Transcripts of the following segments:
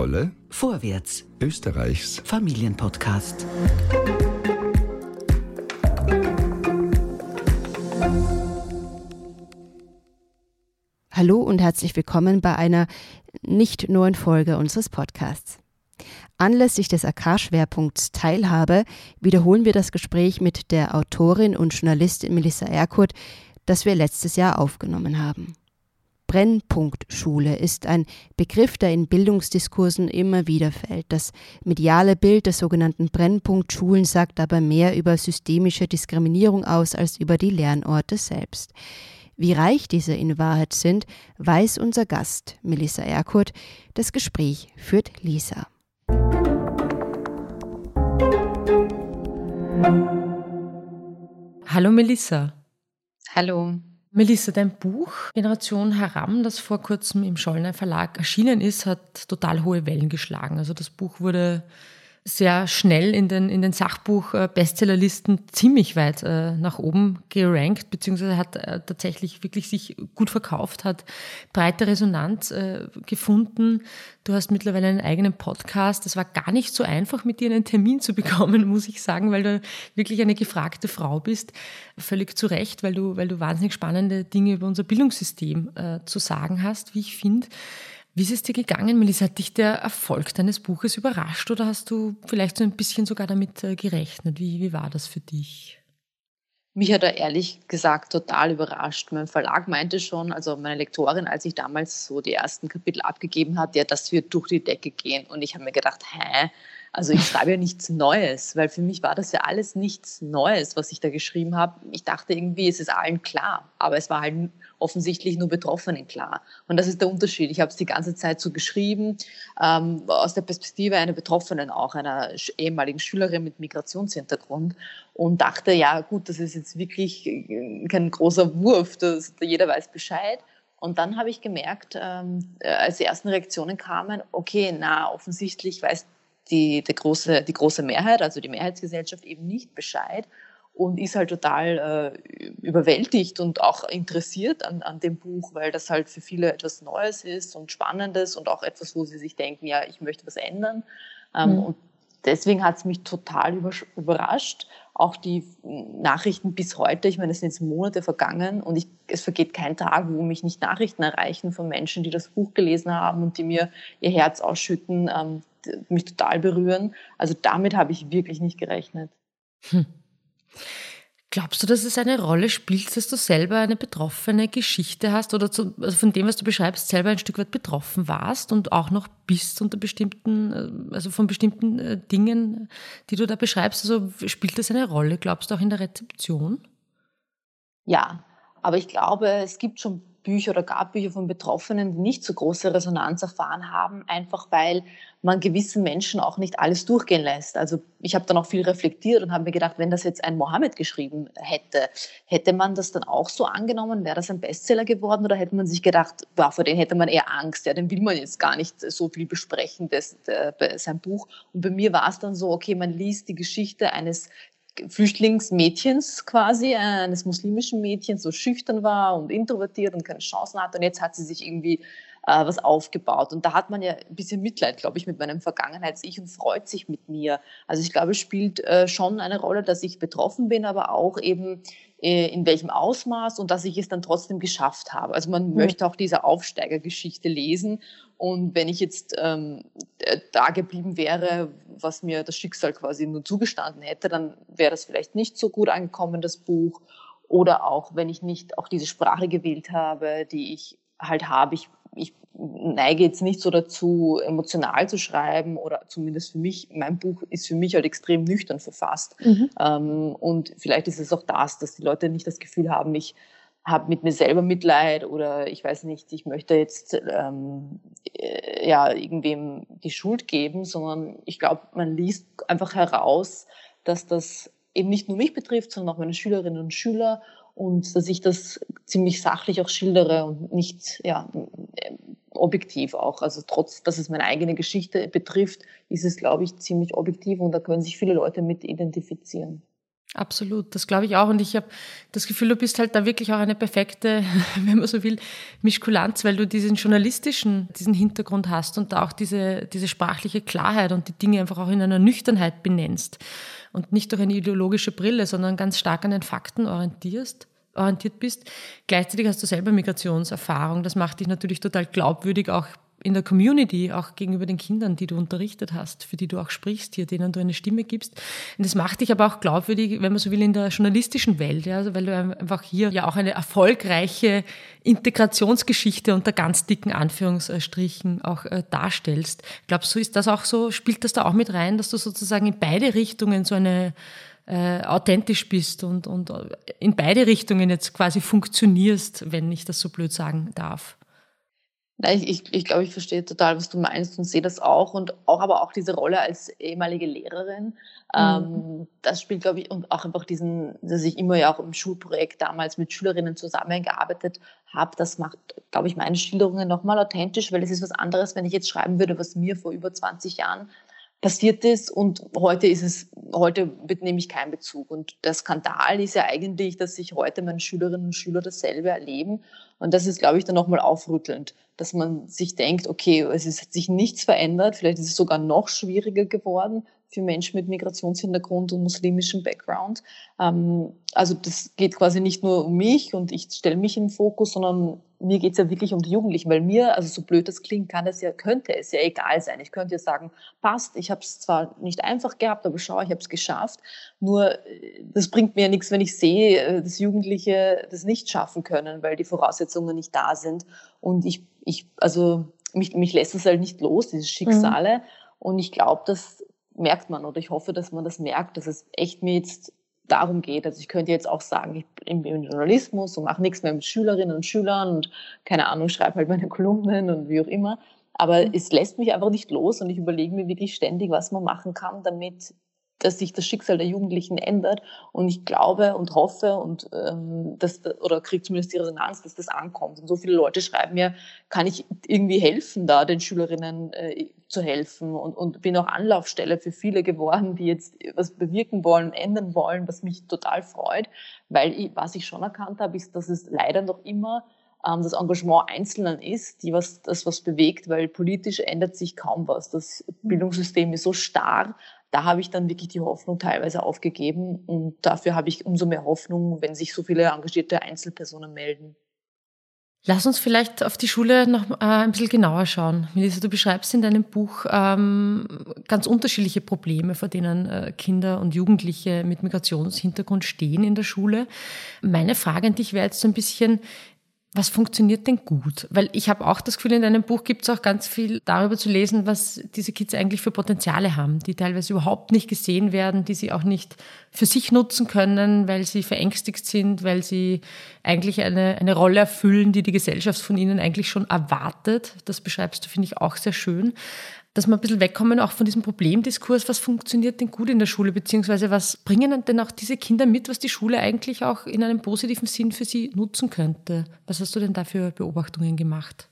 Rolle Vorwärts, Österreichs Familienpodcast. Hallo und herzlich willkommen bei einer nicht neuen Folge unseres Podcasts. Anlässlich des AK-Schwerpunkts Teilhabe wiederholen wir das Gespräch mit der Autorin und Journalistin Melissa Erkurt, das wir letztes Jahr aufgenommen haben. Brennpunktschule ist ein Begriff, der in Bildungsdiskursen immer wieder fällt. Das mediale Bild der sogenannten Brennpunktschulen sagt aber mehr über systemische Diskriminierung aus als über die Lernorte selbst. Wie reich diese in Wahrheit sind, weiß unser Gast, Melissa Erkurt. Das Gespräch führt Lisa. Hallo Melissa. Hallo. Melissa, dein Buch Generation Haram, das vor kurzem im Schollner Verlag erschienen ist, hat total hohe Wellen geschlagen. Also das Buch wurde sehr schnell in den, in den Sachbuch-Bestsellerlisten ziemlich weit äh, nach oben gerankt, beziehungsweise hat äh, tatsächlich wirklich sich gut verkauft, hat breite Resonanz äh, gefunden. Du hast mittlerweile einen eigenen Podcast. Es war gar nicht so einfach, mit dir einen Termin zu bekommen, muss ich sagen, weil du wirklich eine gefragte Frau bist. Völlig zu Recht, weil du, weil du wahnsinnig spannende Dinge über unser Bildungssystem äh, zu sagen hast, wie ich finde. Wie ist es dir gegangen, Melissa? Hat dich der Erfolg deines Buches überrascht oder hast du vielleicht so ein bisschen sogar damit äh, gerechnet? Wie, wie war das für dich? Mich hat er ehrlich gesagt total überrascht. Mein Verlag meinte schon, also meine Lektorin, als ich damals so die ersten Kapitel abgegeben hat, ja, das wird durch die Decke gehen. Und ich habe mir gedacht, hä? Also ich schreibe ja nichts Neues, weil für mich war das ja alles nichts Neues, was ich da geschrieben habe. Ich dachte irgendwie, es ist allen klar, aber es war halt offensichtlich nur Betroffenen klar. Und das ist der Unterschied. Ich habe es die ganze Zeit so geschrieben, ähm, aus der Perspektive einer Betroffenen auch, einer ehemaligen Schülerin mit Migrationshintergrund und dachte, ja gut, das ist jetzt wirklich äh, kein großer Wurf, das, jeder weiß Bescheid. Und dann habe ich gemerkt, ähm, äh, als die ersten Reaktionen kamen, okay, na, offensichtlich weiß die, die, große, die große Mehrheit, also die Mehrheitsgesellschaft eben nicht Bescheid und ist halt total äh, überwältigt und auch interessiert an, an dem Buch, weil das halt für viele etwas Neues ist und Spannendes und auch etwas, wo sie sich denken, ja, ich möchte was ändern. Ähm, mhm. Und deswegen hat es mich total überrascht. Auch die Nachrichten bis heute, ich meine, es sind jetzt Monate vergangen und ich, es vergeht kein Tag, wo mich nicht Nachrichten erreichen von Menschen, die das Buch gelesen haben und die mir ihr Herz ausschütten, ähm, mich total berühren. Also damit habe ich wirklich nicht gerechnet. Hm. Glaubst du, dass es eine Rolle spielt, dass du selber eine betroffene Geschichte hast oder zu, also von dem, was du beschreibst, selber ein Stück weit betroffen warst und auch noch bist unter bestimmten, äh, also von bestimmten äh, Dingen, die du da beschreibst? Also spielt das eine Rolle, glaubst du, auch in der Rezeption? Ja, aber ich glaube, es gibt schon Bücher oder gab Bücher von Betroffenen, die nicht so große Resonanz erfahren haben, einfach weil man gewissen Menschen auch nicht alles durchgehen lässt. Also ich habe dann auch viel reflektiert und habe mir gedacht, wenn das jetzt ein Mohammed geschrieben hätte, hätte man das dann auch so angenommen? Wäre das ein Bestseller geworden oder hätte man sich gedacht, boah, vor den hätte man eher Angst, ja, den will man jetzt gar nicht so viel besprechen, das, das, sein Buch. Und bei mir war es dann so, okay, man liest die Geschichte eines Flüchtlingsmädchens quasi, äh, eines muslimischen Mädchens, so schüchtern war und introvertiert und keine Chancen hatte. Und jetzt hat sie sich irgendwie äh, was aufgebaut. Und da hat man ja ein bisschen Mitleid, glaube ich, mit meinem Vergangenheits-Ich und freut sich mit mir. Also ich glaube, es spielt äh, schon eine Rolle, dass ich betroffen bin, aber auch eben in welchem Ausmaß und dass ich es dann trotzdem geschafft habe. Also man mhm. möchte auch diese Aufsteigergeschichte lesen. Und wenn ich jetzt ähm, da geblieben wäre, was mir das Schicksal quasi nur zugestanden hätte, dann wäre das vielleicht nicht so gut angekommen, das Buch. Oder auch, wenn ich nicht auch diese Sprache gewählt habe, die ich halt habe. Ich, ich neige jetzt nicht so dazu, emotional zu schreiben oder zumindest für mich, mein Buch ist für mich halt extrem nüchtern verfasst. Mhm. Ähm, und vielleicht ist es auch das, dass die Leute nicht das Gefühl haben, ich habe mit mir selber Mitleid oder ich weiß nicht, ich möchte jetzt ähm, äh, ja irgendwem die Schuld geben, sondern ich glaube, man liest einfach heraus, dass das eben nicht nur mich betrifft, sondern auch meine Schülerinnen und Schüler und dass ich das ziemlich sachlich auch schildere und nicht ja, objektiv auch. Also trotz, dass es meine eigene Geschichte betrifft, ist es, glaube ich, ziemlich objektiv und da können sich viele Leute mit identifizieren. Absolut, das glaube ich auch. Und ich habe das Gefühl, du bist halt da wirklich auch eine perfekte, wenn man so will, Mischkulanz, weil du diesen journalistischen, diesen Hintergrund hast und da auch diese, diese sprachliche Klarheit und die Dinge einfach auch in einer Nüchternheit benennst und nicht durch eine ideologische Brille, sondern ganz stark an den Fakten orientierst orientiert bist. Gleichzeitig hast du selber Migrationserfahrung. Das macht dich natürlich total glaubwürdig, auch in der Community, auch gegenüber den Kindern, die du unterrichtet hast, für die du auch sprichst hier, denen du eine Stimme gibst. Und das macht dich aber auch glaubwürdig, wenn man so will, in der journalistischen Welt, ja, also weil du einfach hier ja auch eine erfolgreiche Integrationsgeschichte unter ganz dicken Anführungsstrichen auch äh, darstellst. Glaubst du, ist das auch so, spielt das da auch mit rein, dass du sozusagen in beide Richtungen so eine äh, authentisch bist und, und in beide Richtungen jetzt quasi funktionierst, wenn ich das so blöd sagen darf? Nein, ich, ich, ich glaube, ich verstehe total, was du meinst und sehe das auch und auch aber auch diese Rolle als ehemalige Lehrerin. Mhm. Ähm, das spielt, glaube ich, und auch einfach diesen, dass ich immer ja auch im Schulprojekt damals mit Schülerinnen zusammengearbeitet habe, das macht, glaube ich, meine Schilderungen nochmal authentisch, weil es ist was anderes, wenn ich jetzt schreiben würde, was mir vor über 20 Jahren passiert ist und heute ist es, heute nehme ich keinen Bezug. Und der Skandal ist ja eigentlich, dass sich heute meine Schülerinnen und Schüler dasselbe erleben. Und das ist, glaube ich, dann nochmal aufrüttelnd, dass man sich denkt, okay, es ist, hat sich nichts verändert, vielleicht ist es sogar noch schwieriger geworden für Menschen mit Migrationshintergrund und muslimischem Background. Ähm, also das geht quasi nicht nur um mich und ich stelle mich im Fokus, sondern mir geht es ja wirklich um die Jugendlichen, weil mir, also so blöd das klingt, kann es ja, könnte es ja egal sein. Ich könnte ja sagen, passt, ich habe es zwar nicht einfach gehabt, aber schau, ich habe es geschafft. Nur äh, das bringt mir ja nichts, wenn ich sehe, äh, dass Jugendliche das nicht schaffen können, weil die Voraussetzungen nicht da sind. Und ich, ich also mich, mich lässt es halt nicht los, diese Schicksale. Mhm. Und ich glaube, das merkt man oder ich hoffe, dass man das merkt, dass es echt mir jetzt darum geht. Also ich könnte jetzt auch sagen, ich bin im Journalismus und mache nichts mehr mit Schülerinnen und Schülern und keine Ahnung, schreibe halt meine Kolumnen und wie auch immer. Aber mhm. es lässt mich einfach nicht los und ich überlege mir wirklich ständig, was man machen kann, damit dass sich das Schicksal der Jugendlichen ändert. Und ich glaube und hoffe und ähm, dass, oder kriege zumindest die Resonanz, dass das ankommt. Und so viele Leute schreiben mir, kann ich irgendwie helfen, da den Schülerinnen äh, zu helfen und, und bin auch Anlaufstelle für viele geworden, die jetzt was bewirken wollen, ändern wollen, was mich total freut, weil ich, was ich schon erkannt habe, ist, dass es leider noch immer ähm, das Engagement Einzelnen ist, die was, das was bewegt, weil politisch ändert sich kaum was. Das Bildungssystem ist so starr da habe ich dann wirklich die Hoffnung teilweise aufgegeben und dafür habe ich umso mehr Hoffnung, wenn sich so viele engagierte Einzelpersonen melden. Lass uns vielleicht auf die Schule noch äh, ein bisschen genauer schauen. Melissa, du beschreibst in deinem Buch ähm, ganz unterschiedliche Probleme, vor denen äh, Kinder und Jugendliche mit Migrationshintergrund stehen in der Schule. Meine Frage an dich wäre jetzt so ein bisschen, was funktioniert denn gut? Weil ich habe auch das Gefühl, in deinem Buch gibt es auch ganz viel darüber zu lesen, was diese Kids eigentlich für Potenziale haben, die teilweise überhaupt nicht gesehen werden, die sie auch nicht für sich nutzen können, weil sie verängstigt sind, weil sie eigentlich eine, eine Rolle erfüllen, die die Gesellschaft von ihnen eigentlich schon erwartet. Das beschreibst du, finde ich, auch sehr schön dass wir ein bisschen wegkommen auch von diesem Problemdiskurs, was funktioniert denn gut in der Schule, beziehungsweise was bringen denn auch diese Kinder mit, was die Schule eigentlich auch in einem positiven Sinn für sie nutzen könnte? Was hast du denn da für Beobachtungen gemacht?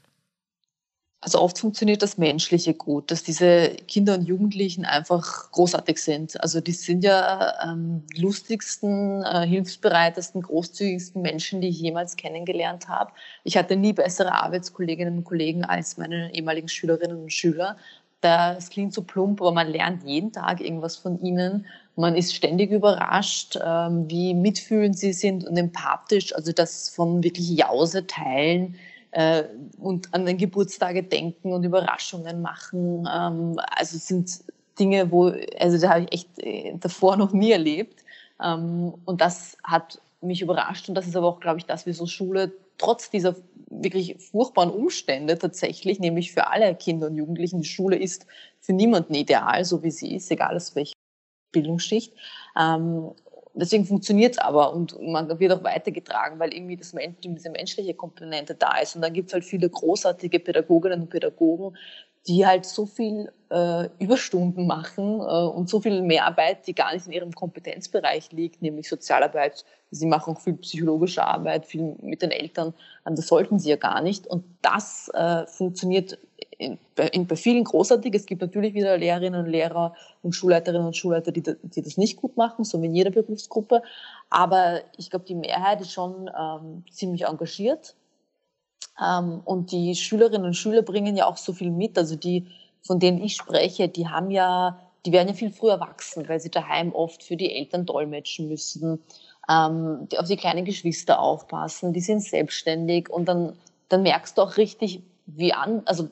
Also oft funktioniert das Menschliche gut, dass diese Kinder und Jugendlichen einfach großartig sind. Also die sind ja ähm, lustigsten, äh, hilfsbereitesten, großzügigsten Menschen, die ich jemals kennengelernt habe. Ich hatte nie bessere Arbeitskolleginnen und Kollegen als meine ehemaligen Schülerinnen und Schüler. Das klingt so plump, aber man lernt jeden Tag irgendwas von ihnen. Man ist ständig überrascht, ähm, wie mitfühlend sie sind und empathisch. Also das von wirklich Jause teilen äh, und an den Geburtstage denken und Überraschungen machen. Ähm, also sind Dinge, wo, also da habe ich echt äh, davor noch nie erlebt. Ähm, und das hat mich überrascht und das ist aber auch, glaube ich, das, wieso Schule trotz dieser wirklich furchtbaren Umstände tatsächlich, nämlich für alle Kinder und Jugendlichen, die Schule ist für niemanden ideal, so wie sie ist, egal aus welcher Bildungsschicht. Ähm, deswegen funktioniert es aber und man wird auch weitergetragen, weil irgendwie das, diese menschliche Komponente da ist. Und dann gibt es halt viele großartige Pädagoginnen und Pädagogen, die halt so viel äh, Überstunden machen äh, und so viel Mehrarbeit, die gar nicht in ihrem Kompetenzbereich liegt, nämlich Sozialarbeit. Sie machen auch viel psychologische Arbeit, viel mit den Eltern. Das sollten sie ja gar nicht. Und das äh, funktioniert in, in, bei vielen großartig. Es gibt natürlich wieder Lehrerinnen und Lehrer und Schulleiterinnen und Schulleiter, die, die das nicht gut machen, so wie in jeder Berufsgruppe. Aber ich glaube, die Mehrheit ist schon ähm, ziemlich engagiert. Ähm, und die Schülerinnen und Schüler bringen ja auch so viel mit. Also die, von denen ich spreche, die haben ja, die werden ja viel früher erwachsen, weil sie daheim oft für die Eltern dolmetschen müssen, ähm, die auf die kleinen Geschwister aufpassen, die sind selbstständig und dann, dann merkst du auch richtig, wie an, also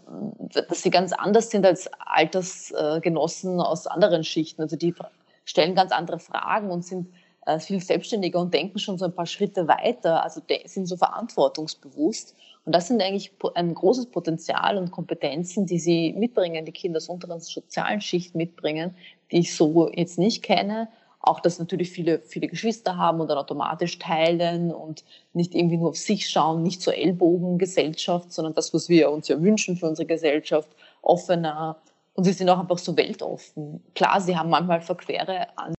dass sie ganz anders sind als Altersgenossen aus anderen Schichten. Also die stellen ganz andere Fragen und sind äh, viel selbstständiger und denken schon so ein paar Schritte weiter, also sind so verantwortungsbewusst. Und das sind eigentlich ein großes Potenzial und Kompetenzen, die sie mitbringen, die Kinder aus unteren sozialen Schicht mitbringen, die ich so jetzt nicht kenne auch, dass natürlich viele, viele Geschwister haben und dann automatisch teilen und nicht irgendwie nur auf sich schauen, nicht zur Ellbogengesellschaft, sondern das, was wir uns ja wünschen für unsere Gesellschaft, offener. Und sie sind auch einfach so weltoffen. Klar, sie haben manchmal verquere Ansichten,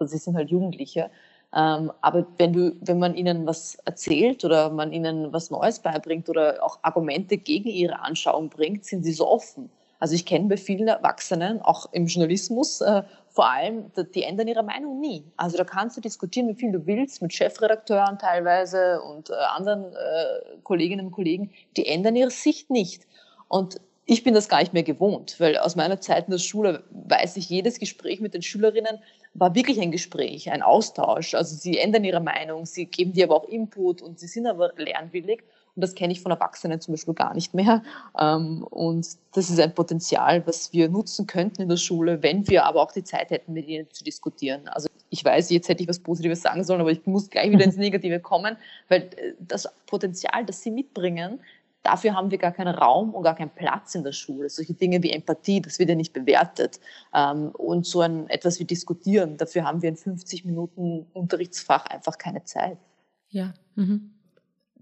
also sie sind halt Jugendliche. Ähm, aber wenn du, wenn man ihnen was erzählt oder man ihnen was Neues beibringt oder auch Argumente gegen ihre Anschauung bringt, sind sie so offen. Also ich kenne bei vielen Erwachsenen, auch im Journalismus, äh, vor allem, die ändern ihre Meinung nie. Also da kannst du diskutieren, wie viel du willst, mit Chefredakteuren teilweise und äh, anderen äh, Kolleginnen und Kollegen, die ändern ihre Sicht nicht. Und ich bin das gar nicht mehr gewohnt, weil aus meiner Zeit in der Schule weiß ich, jedes Gespräch mit den Schülerinnen war wirklich ein Gespräch, ein Austausch. Also sie ändern ihre Meinung, sie geben dir aber auch Input und sie sind aber lernwillig. Und das kenne ich von Erwachsenen zum Beispiel gar nicht mehr. Ähm, und das ist ein Potenzial, was wir nutzen könnten in der Schule, wenn wir aber auch die Zeit hätten, mit ihnen zu diskutieren. Also ich weiß, jetzt hätte ich was Positives sagen sollen, aber ich muss gleich wieder ins Negative kommen, weil äh, das Potenzial, das sie mitbringen, dafür haben wir gar keinen Raum und gar keinen Platz in der Schule. Solche Dinge wie Empathie, das wird ja nicht bewertet. Ähm, und so ein etwas wie Diskutieren, dafür haben wir in 50 Minuten Unterrichtsfach einfach keine Zeit. Ja. Mhm.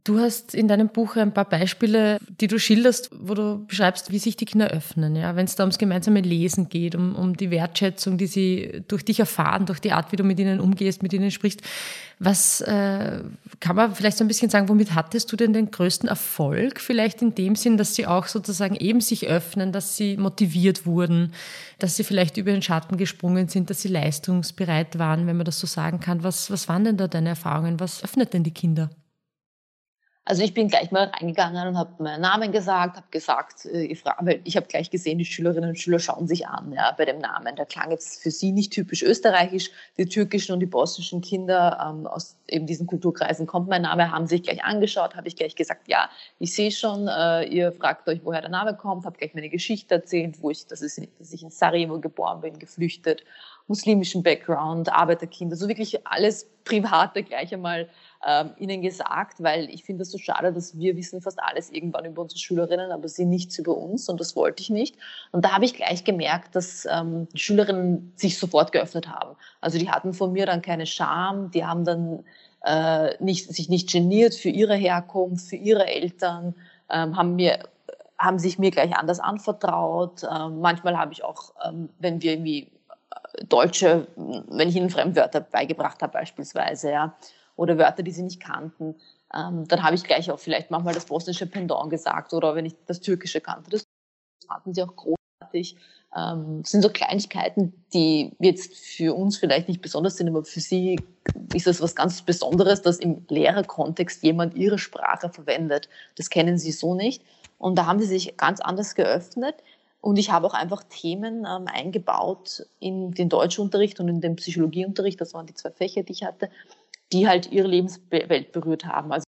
Du hast in deinem Buch ein paar Beispiele, die du schilderst, wo du beschreibst, wie sich die Kinder öffnen. Ja? Wenn es da ums gemeinsame Lesen geht, um, um die Wertschätzung, die sie durch dich erfahren, durch die Art, wie du mit ihnen umgehst, mit ihnen sprichst. Was äh, kann man vielleicht so ein bisschen sagen, womit hattest du denn den größten Erfolg? Vielleicht in dem Sinn, dass sie auch sozusagen eben sich öffnen, dass sie motiviert wurden, dass sie vielleicht über den Schatten gesprungen sind, dass sie leistungsbereit waren, wenn man das so sagen kann. Was, was waren denn da deine Erfahrungen? Was öffnet denn die Kinder? Also ich bin gleich mal reingegangen und habe meinen Namen gesagt, habe gesagt, äh, weil ich habe gleich gesehen, die Schülerinnen und Schüler schauen sich an ja, bei dem Namen. Der klang jetzt für sie nicht typisch österreichisch. Die türkischen und die bosnischen Kinder ähm, aus eben diesen Kulturkreisen kommt mein Name, haben sich gleich angeschaut, habe ich gleich gesagt, ja, ich sehe schon, äh, ihr fragt euch, woher der Name kommt, habe gleich meine Geschichte erzählt, wo ich, dass, es, dass ich in Sarajevo geboren bin, geflüchtet, muslimischen Background, Arbeiterkinder, so wirklich alles Private gleich einmal ähm, ihnen gesagt, weil ich finde es so schade, dass wir wissen fast alles irgendwann über unsere Schülerinnen, aber sie nichts über uns und das wollte ich nicht. Und da habe ich gleich gemerkt, dass ähm, die Schülerinnen sich sofort geöffnet haben. Also die hatten von mir dann keine Scham, die haben dann äh, nicht, sich nicht geniert für ihre Herkunft, für ihre Eltern, ähm, haben mir haben sich mir gleich anders anvertraut. Ähm, manchmal habe ich auch, ähm, wenn wir irgendwie äh, Deutsche, wenn ich ihnen Fremdwörter beigebracht habe beispielsweise, ja, oder Wörter, die sie nicht kannten. Ähm, dann habe ich gleich auch vielleicht manchmal das bosnische Pendant gesagt oder wenn ich das türkische kannte. Das fanden sie auch großartig. Ähm, das sind so Kleinigkeiten, die jetzt für uns vielleicht nicht besonders sind, aber für sie ist das was ganz Besonderes, dass im Lehrerkontext jemand ihre Sprache verwendet. Das kennen sie so nicht. Und da haben sie sich ganz anders geöffnet. Und ich habe auch einfach Themen ähm, eingebaut in den Deutschunterricht und in den Psychologieunterricht. Das waren die zwei Fächer, die ich hatte, die halt ihre Lebenswelt berührt haben. Also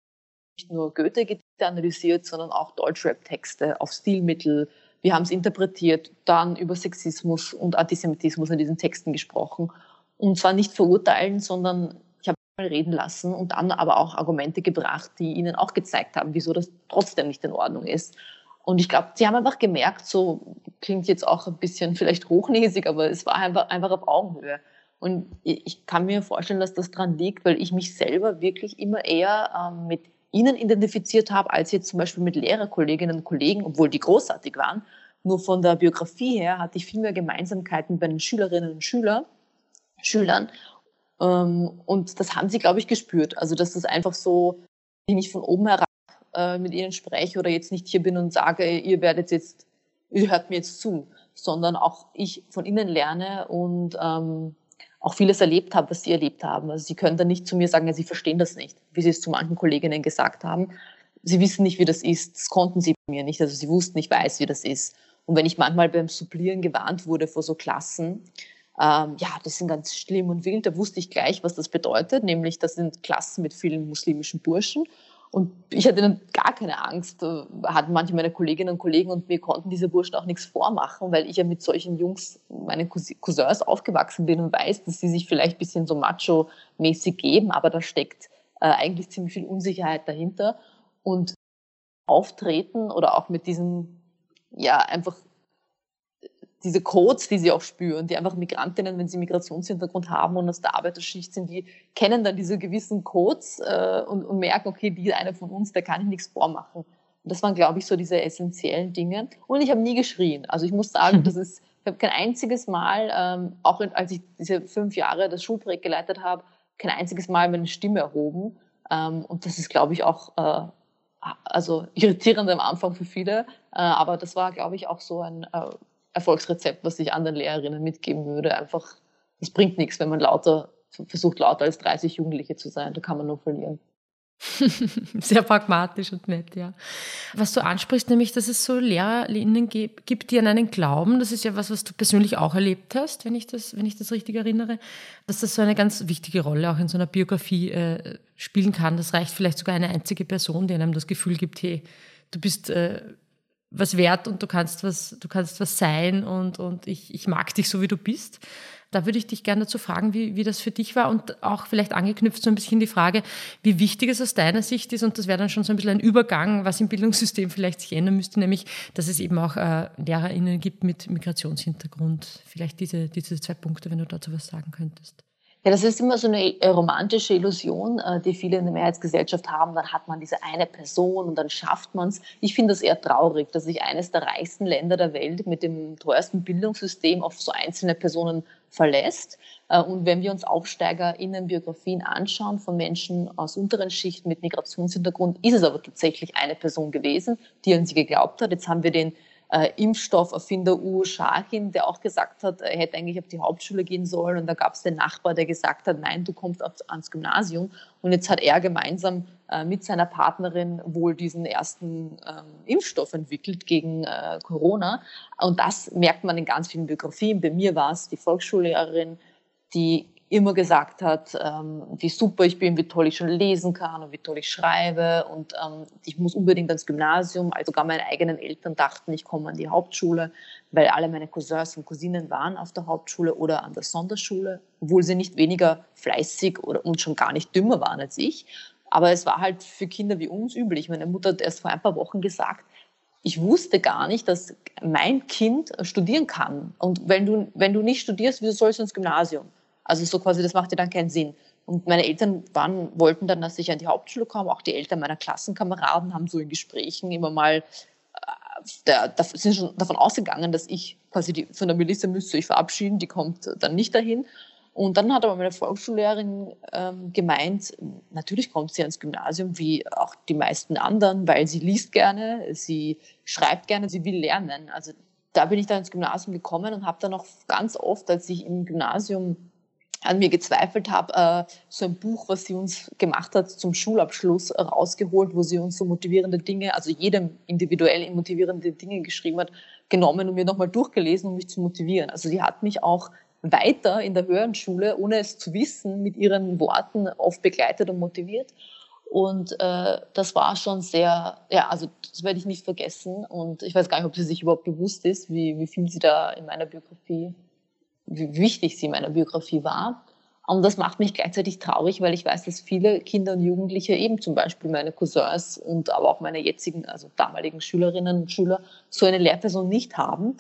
nicht nur Goethe-Gedichte analysiert, sondern auch Deutschrap-Texte auf Stilmittel. Wir haben es interpretiert, dann über Sexismus und Antisemitismus in diesen Texten gesprochen. Und zwar nicht verurteilen, sondern ich habe mal reden lassen und dann aber auch Argumente gebracht, die ihnen auch gezeigt haben, wieso das trotzdem nicht in Ordnung ist. Und ich glaube, sie haben einfach gemerkt, so klingt jetzt auch ein bisschen vielleicht hochnäsig, aber es war einfach, einfach auf Augenhöhe. Und ich kann mir vorstellen, dass das dran liegt, weil ich mich selber wirklich immer eher ähm, mit ihnen identifiziert habe, als jetzt zum Beispiel mit Lehrerkolleginnen und Kollegen, obwohl die großartig waren, Nur von der Biografie her hatte ich viel mehr Gemeinsamkeiten bei den Schülerinnen und Schüler, Schülern. Ähm, und das haben sie, glaube ich, gespürt. Also, dass das einfach so, ich nicht von oben herab äh, mit ihnen spreche oder jetzt nicht hier bin und sage, ihr werdet jetzt, ihr hört mir jetzt zu, sondern auch ich von ihnen lerne und ähm, auch vieles erlebt habe, was sie erlebt haben. Also sie können dann nicht zu mir sagen, ja, sie verstehen das nicht, wie sie es zu manchen Kolleginnen gesagt haben. Sie wissen nicht, wie das ist. Das konnten sie mir nicht. Also sie wussten, ich weiß, wie das ist. Und wenn ich manchmal beim Supplieren gewarnt wurde vor so Klassen, ähm, ja, das sind ganz schlimm und wild, da wusste ich gleich, was das bedeutet, nämlich das sind Klassen mit vielen muslimischen Burschen und ich hatte gar keine Angst, äh, hatten manche meiner Kolleginnen und Kollegen und mir konnten diese Burschen auch nichts vormachen, weil ich ja mit solchen Jungs, meinen Cousins aufgewachsen bin und weiß, dass sie sich vielleicht ein bisschen so macho-mäßig geben, aber da steckt äh, eigentlich ziemlich viel Unsicherheit dahinter. Und auftreten oder auch mit diesen, ja, einfach diese Codes, die sie auch spüren, die einfach Migrantinnen, wenn sie Migrationshintergrund haben und aus der Arbeiterschicht sind, die kennen dann diese gewissen Codes äh, und, und, merken, okay, die eine von uns, der kann ich nichts vormachen. Und das waren, glaube ich, so diese essentiellen Dinge. Und ich habe nie geschrien. Also ich muss sagen, das ist, ich habe kein einziges Mal, ähm, auch als ich diese fünf Jahre das Schulprojekt geleitet habe, kein einziges Mal meine Stimme erhoben. Ähm, und das ist, glaube ich, auch äh, also irritierend am Anfang für viele. Äh, aber das war, glaube ich, auch so ein äh, Erfolgsrezept, was ich anderen Lehrerinnen mitgeben würde. Einfach, es bringt nichts, wenn man lauter, versucht lauter als 30 Jugendliche zu sein. Da kann man nur verlieren. Sehr pragmatisch und nett, ja. Was du ansprichst, nämlich, dass es so LehrerInnen gibt, die an einen glauben, das ist ja was, was du persönlich auch erlebt hast, wenn ich das, wenn ich das richtig erinnere, dass das so eine ganz wichtige Rolle auch in so einer Biografie äh, spielen kann. Das reicht vielleicht sogar eine einzige Person, die einem das Gefühl gibt, hey, du bist äh, was wert und du kannst was, du kannst was sein und, und ich, ich mag dich so, wie du bist. Da würde ich dich gerne dazu fragen, wie, wie das für dich war und auch vielleicht angeknüpft so ein bisschen die Frage, wie wichtig es aus deiner Sicht ist und das wäre dann schon so ein bisschen ein Übergang, was im Bildungssystem vielleicht sich ändern müsste, nämlich, dass es eben auch äh, LehrerInnen gibt mit Migrationshintergrund. Vielleicht diese, diese zwei Punkte, wenn du dazu was sagen könntest. Ja, das ist immer so eine äh, romantische Illusion, äh, die viele in der Mehrheitsgesellschaft haben. Dann hat man diese eine Person und dann schafft man es. Ich finde das eher traurig, dass sich eines der reichsten Länder der Welt mit dem teuersten Bildungssystem auf so einzelne Personen verlässt. Äh, und wenn wir uns AufsteigerInnen-Biografien anschauen von Menschen aus unteren Schichten mit Migrationshintergrund, ist es aber tatsächlich eine Person gewesen, die an sie geglaubt hat. Jetzt haben wir den äh, Impfstofferfinder Uwe Schahin, der auch gesagt hat, er hätte eigentlich auf die Hauptschule gehen sollen. Und da gab es den Nachbar, der gesagt hat, nein, du kommst ans Gymnasium. Und jetzt hat er gemeinsam äh, mit seiner Partnerin wohl diesen ersten ähm, Impfstoff entwickelt gegen äh, Corona. Und das merkt man in ganz vielen Biografien. Bei mir war es die Volksschullehrerin, die immer gesagt hat, ähm, wie super ich bin, wie toll ich schon lesen kann und wie toll ich schreibe und ähm, ich muss unbedingt ans Gymnasium. Also sogar meine eigenen Eltern dachten, ich komme an die Hauptschule, weil alle meine Cousins und Cousinen waren auf der Hauptschule oder an der Sonderschule, obwohl sie nicht weniger fleißig oder und schon gar nicht dümmer waren als ich. Aber es war halt für Kinder wie uns üblich. Meine Mutter hat erst vor ein paar Wochen gesagt, ich wusste gar nicht, dass mein Kind studieren kann. Und wenn du, wenn du nicht studierst, wieso sollst du ins Gymnasium? Also so quasi, das macht ja dann keinen Sinn. Und meine Eltern waren, wollten dann, dass ich an die Hauptschule komme. Auch die Eltern meiner Klassenkameraden haben so in Gesprächen immer mal, äh, da, da sind schon davon ausgegangen, dass ich quasi die, von der Melissa müsste ich verabschieden, die kommt dann nicht dahin. Und dann hat aber meine Volksschullehrerin ähm, gemeint, natürlich kommt sie ans Gymnasium wie auch die meisten anderen, weil sie liest gerne, sie schreibt gerne, sie will lernen. Also da bin ich dann ins Gymnasium gekommen und habe dann auch ganz oft, als ich im Gymnasium an mir gezweifelt habe, äh, so ein Buch, was sie uns gemacht hat zum Schulabschluss, rausgeholt, wo sie uns so motivierende Dinge, also jedem individuell motivierende Dinge geschrieben hat, genommen und mir nochmal durchgelesen, um mich zu motivieren. Also sie hat mich auch weiter in der höheren Schule, ohne es zu wissen, mit ihren Worten oft begleitet und motiviert. Und äh, das war schon sehr, ja, also das werde ich nicht vergessen. Und ich weiß gar nicht, ob sie sich überhaupt bewusst ist, wie, wie viel sie da in meiner Biografie wie wichtig sie in meiner Biografie war. Und das macht mich gleichzeitig traurig, weil ich weiß, dass viele Kinder und Jugendliche, eben zum Beispiel meine Cousins und aber auch meine jetzigen, also damaligen Schülerinnen und Schüler, so eine Lehrperson nicht haben.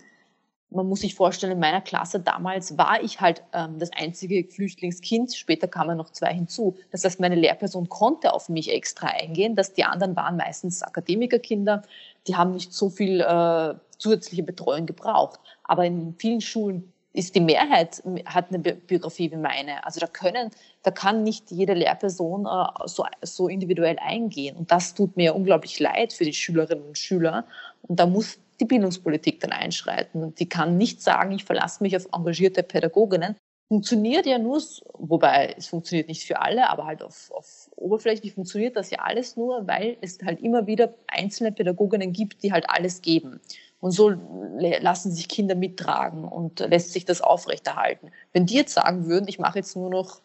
man muss sich vorstellen, in meiner Klasse damals war ich halt ähm, das einzige Flüchtlingskind. Später kamen noch zwei hinzu. Das heißt, meine Lehrperson konnte auf mich extra eingehen, dass die anderen waren meistens Akademikerkinder. Die haben nicht so viel äh, zusätzliche Betreuung gebraucht. Aber in vielen Schulen ist die Mehrheit hat eine Biografie wie meine. Also da können, da kann nicht jede Lehrperson äh, so, so individuell eingehen. Und das tut mir unglaublich leid für die Schülerinnen und Schüler. Und da muss die Bildungspolitik dann einschreiten. Und die kann nicht sagen, ich verlasse mich auf engagierte Pädagoginnen. Funktioniert ja nur, wobei es funktioniert nicht für alle, aber halt auf, auf oberflächlich funktioniert das ja alles nur, weil es halt immer wieder einzelne Pädagoginnen gibt, die halt alles geben. Und so lassen sich Kinder mittragen und lässt sich das aufrechterhalten. Wenn die jetzt sagen würden, ich mache jetzt nur noch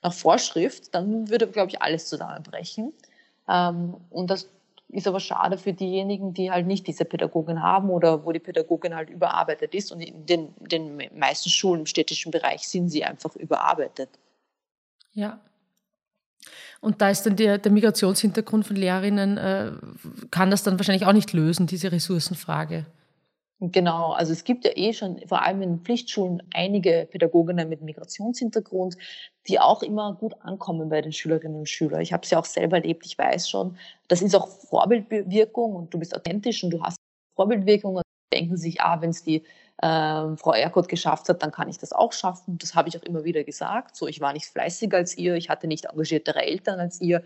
nach Vorschrift, dann würde, glaube ich, alles zusammenbrechen. Ähm, und das ist aber schade für diejenigen, die halt nicht diese Pädagogin haben oder wo die Pädagogin halt überarbeitet ist. Und in den, den meisten Schulen im städtischen Bereich sind sie einfach überarbeitet. Ja. Und da ist dann der, der Migrationshintergrund von Lehrerinnen, äh, kann das dann wahrscheinlich auch nicht lösen, diese Ressourcenfrage. Genau, also es gibt ja eh schon vor allem in Pflichtschulen einige Pädagoginnen mit Migrationshintergrund, die auch immer gut ankommen bei den Schülerinnen und Schülern. Ich habe es ja auch selber erlebt, ich weiß schon, das ist auch Vorbildwirkung und du bist authentisch und du hast Vorbildwirkung und denken sich, ah, wenn es die äh, Frau Erkot geschafft hat, dann kann ich das auch schaffen. Das habe ich auch immer wieder gesagt. So, ich war nicht fleißiger als ihr, ich hatte nicht engagiertere Eltern als ihr.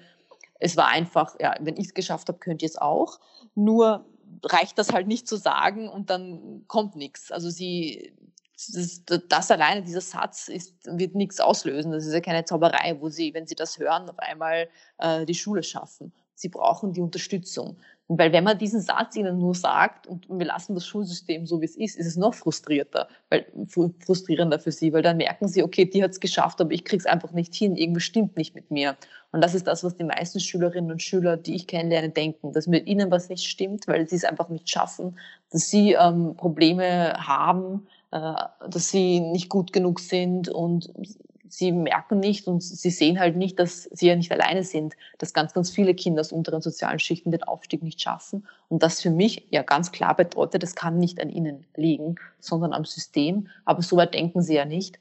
Es war einfach, ja, wenn ich es geschafft habe, könnt ihr es auch. Nur reicht das halt nicht zu sagen und dann kommt nichts. Also sie, das, das, alleine, dieser Satz ist, wird nichts auslösen. Das ist ja keine Zauberei, wo sie, wenn sie das hören, auf einmal äh, die Schule schaffen. Sie brauchen die Unterstützung. Weil wenn man diesen Satz ihnen nur sagt und wir lassen das Schulsystem so, wie es ist, ist es noch frustrierter, weil, frustrierender für sie, weil dann merken sie, okay, die hat es geschafft, aber ich krieg's einfach nicht hin, irgendwas stimmt nicht mit mir. Und das ist das, was die meisten Schülerinnen und Schüler, die ich kennenlerne, denken, dass mit ihnen was nicht stimmt, weil sie es einfach nicht schaffen, dass sie ähm, Probleme haben, äh, dass sie nicht gut genug sind und sie merken nicht und sie sehen halt nicht, dass sie ja nicht alleine sind, dass ganz, ganz viele Kinder aus unteren sozialen Schichten den Aufstieg nicht schaffen. Und das für mich ja ganz klar bedeutet, das kann nicht an ihnen liegen, sondern am System. Aber so weit denken sie ja nicht.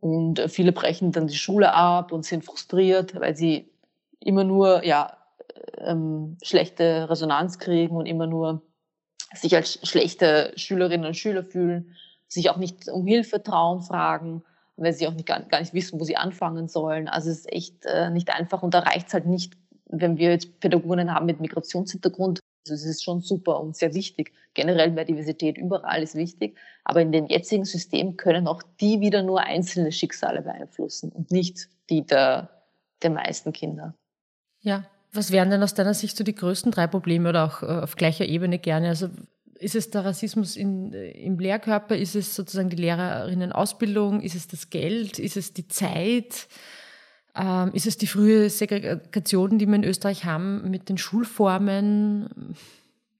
Und viele brechen dann die Schule ab und sind frustriert, weil sie immer nur ja, ähm, schlechte Resonanz kriegen und immer nur sich als schlechte Schülerinnen und Schüler fühlen, sich auch nicht um Hilfe trauen, fragen, weil sie auch nicht, gar, gar nicht wissen, wo sie anfangen sollen. Also es ist echt äh, nicht einfach und da reicht es halt nicht, wenn wir jetzt Pädagoginnen haben mit Migrationshintergrund, also es ist schon super und sehr wichtig. Generell mehr Diversität überall ist wichtig. Aber in dem jetzigen System können auch die wieder nur einzelne Schicksale beeinflussen und nicht die der, der meisten Kinder. Ja, was wären denn aus deiner Sicht so die größten drei Probleme oder auch äh, auf gleicher Ebene gerne? Also ist es der Rassismus in, äh, im Lehrkörper? Ist es sozusagen die Lehrerinnenausbildung? Ist es das Geld? Ist es die Zeit? Ähm, ist es die frühe Segregation, die wir in Österreich haben mit den Schulformen?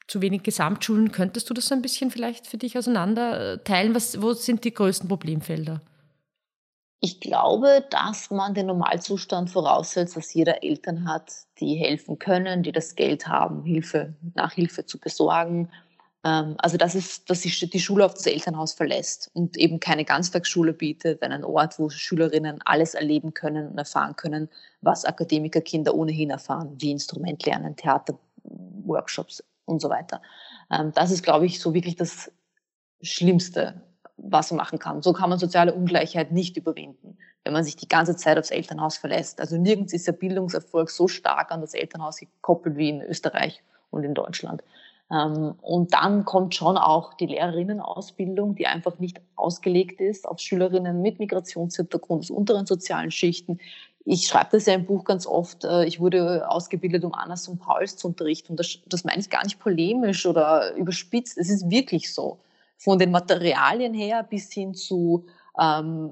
Zu wenig Gesamtschulen. Könntest du das so ein bisschen vielleicht für dich auseinander teilen? Was, wo sind die größten Problemfelder? Ich glaube, dass man den Normalzustand voraussetzt, dass jeder Eltern hat, die helfen können, die das Geld haben, Hilfe, Nachhilfe zu besorgen. Ähm, also das ist, dass sich die Schule auf das Elternhaus verlässt und eben keine Ganztagsschule bietet, einen Ort, wo Schülerinnen alles erleben können und erfahren können, was Akademikerkinder ohnehin erfahren, wie Instrument lernen, Theater, Workshops und so weiter. Ähm, das ist, glaube ich, so wirklich das Schlimmste, was man machen kann. So kann man soziale Ungleichheit nicht überwinden, wenn man sich die ganze Zeit aufs Elternhaus verlässt. Also nirgends ist der Bildungserfolg so stark an das Elternhaus gekoppelt wie in Österreich und in Deutschland. Ähm, und dann kommt schon auch die Lehrerinnenausbildung, die einfach nicht ausgelegt ist auf Schülerinnen mit Migrationshintergrund aus unteren sozialen Schichten. Ich schreibe das ja im Buch ganz oft. Äh, ich wurde ausgebildet, um Annas und Pauls zu unterrichten. Das, das meine ich gar nicht polemisch oder überspitzt. Es ist wirklich so. Von den Materialien her bis hin zu ähm,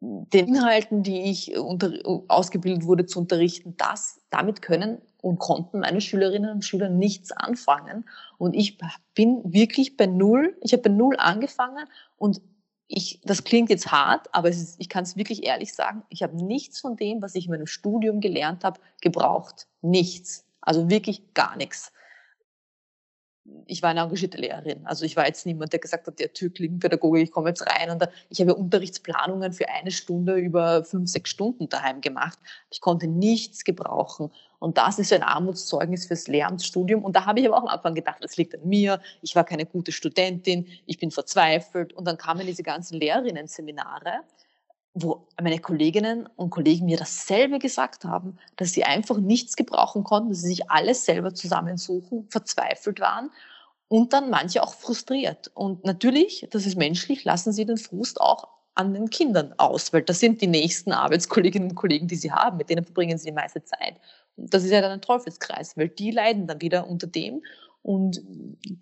den Inhalten, die ich unter, ausgebildet wurde zu unterrichten, das, damit können und konnten meine Schülerinnen und Schüler nichts anfangen. Und ich bin wirklich bei Null, ich habe bei Null angefangen und ich, das klingt jetzt hart, aber ist, ich kann es wirklich ehrlich sagen, ich habe nichts von dem, was ich in meinem Studium gelernt habe, gebraucht. Nichts. Also wirklich gar nichts. Ich war eine engagierte Lehrerin. Also ich war jetzt niemand, der gesagt hat, der Türklingenpädagoge, ich komme jetzt rein. Und da, ich habe Unterrichtsplanungen für eine Stunde über fünf, sechs Stunden daheim gemacht. Ich konnte nichts gebrauchen. Und das ist ein Armutszeugnis fürs Lehramtsstudium. Und da habe ich aber auch am Anfang gedacht, das liegt an mir, ich war keine gute Studentin, ich bin verzweifelt. Und dann kamen diese ganzen Lehrerinnen-Seminare wo meine Kolleginnen und Kollegen mir dasselbe gesagt haben, dass sie einfach nichts gebrauchen konnten, dass sie sich alles selber zusammensuchen, verzweifelt waren und dann manche auch frustriert. Und natürlich, das ist menschlich, lassen sie den Frust auch an den Kindern aus, weil das sind die nächsten Arbeitskolleginnen und Kollegen, die sie haben, mit denen verbringen sie die meiste Zeit. Und das ist ja dann ein Teufelskreis, weil die leiden dann wieder unter dem und